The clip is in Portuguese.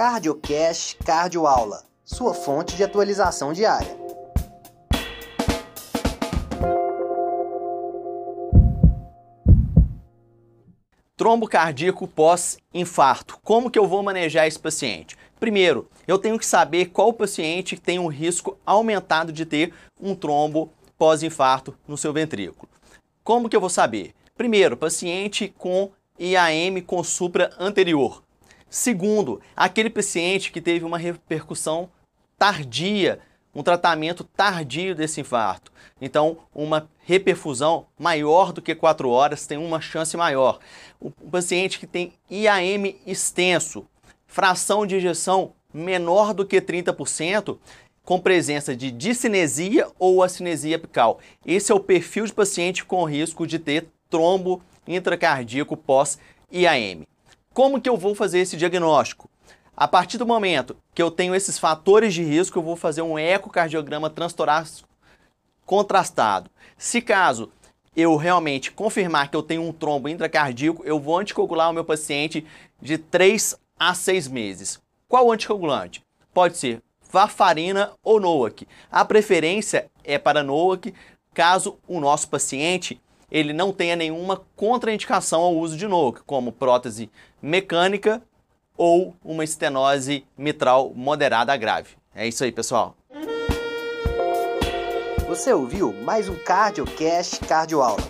CardioCast Cardioaula, sua fonte de atualização diária. Trombo cardíaco pós-infarto. Como que eu vou manejar esse paciente? Primeiro, eu tenho que saber qual paciente tem um risco aumentado de ter um trombo pós-infarto no seu ventrículo. Como que eu vou saber? Primeiro, paciente com IAM com supra anterior. Segundo, aquele paciente que teve uma repercussão tardia, um tratamento tardio desse infarto. Então, uma reperfusão maior do que 4 horas tem uma chance maior. O paciente que tem IAM extenso, fração de ejeção menor do que 30%, com presença de discinesia ou acinesia apical. Esse é o perfil de paciente com risco de ter trombo intracardíaco pós-IAM. Como que eu vou fazer esse diagnóstico? A partir do momento que eu tenho esses fatores de risco, eu vou fazer um ecocardiograma transtorácico contrastado. Se caso eu realmente confirmar que eu tenho um trombo intracardíaco, eu vou anticoagular o meu paciente de 3 a 6 meses. Qual anticoagulante? Pode ser varfarina ou NOAC. A preferência é para NOAC, caso o nosso paciente ele não tenha nenhuma contraindicação ao uso de NOAC, como prótese mecânica ou uma estenose mitral moderada a grave. É isso aí, pessoal. Você ouviu mais um CardioCast Cardioaula.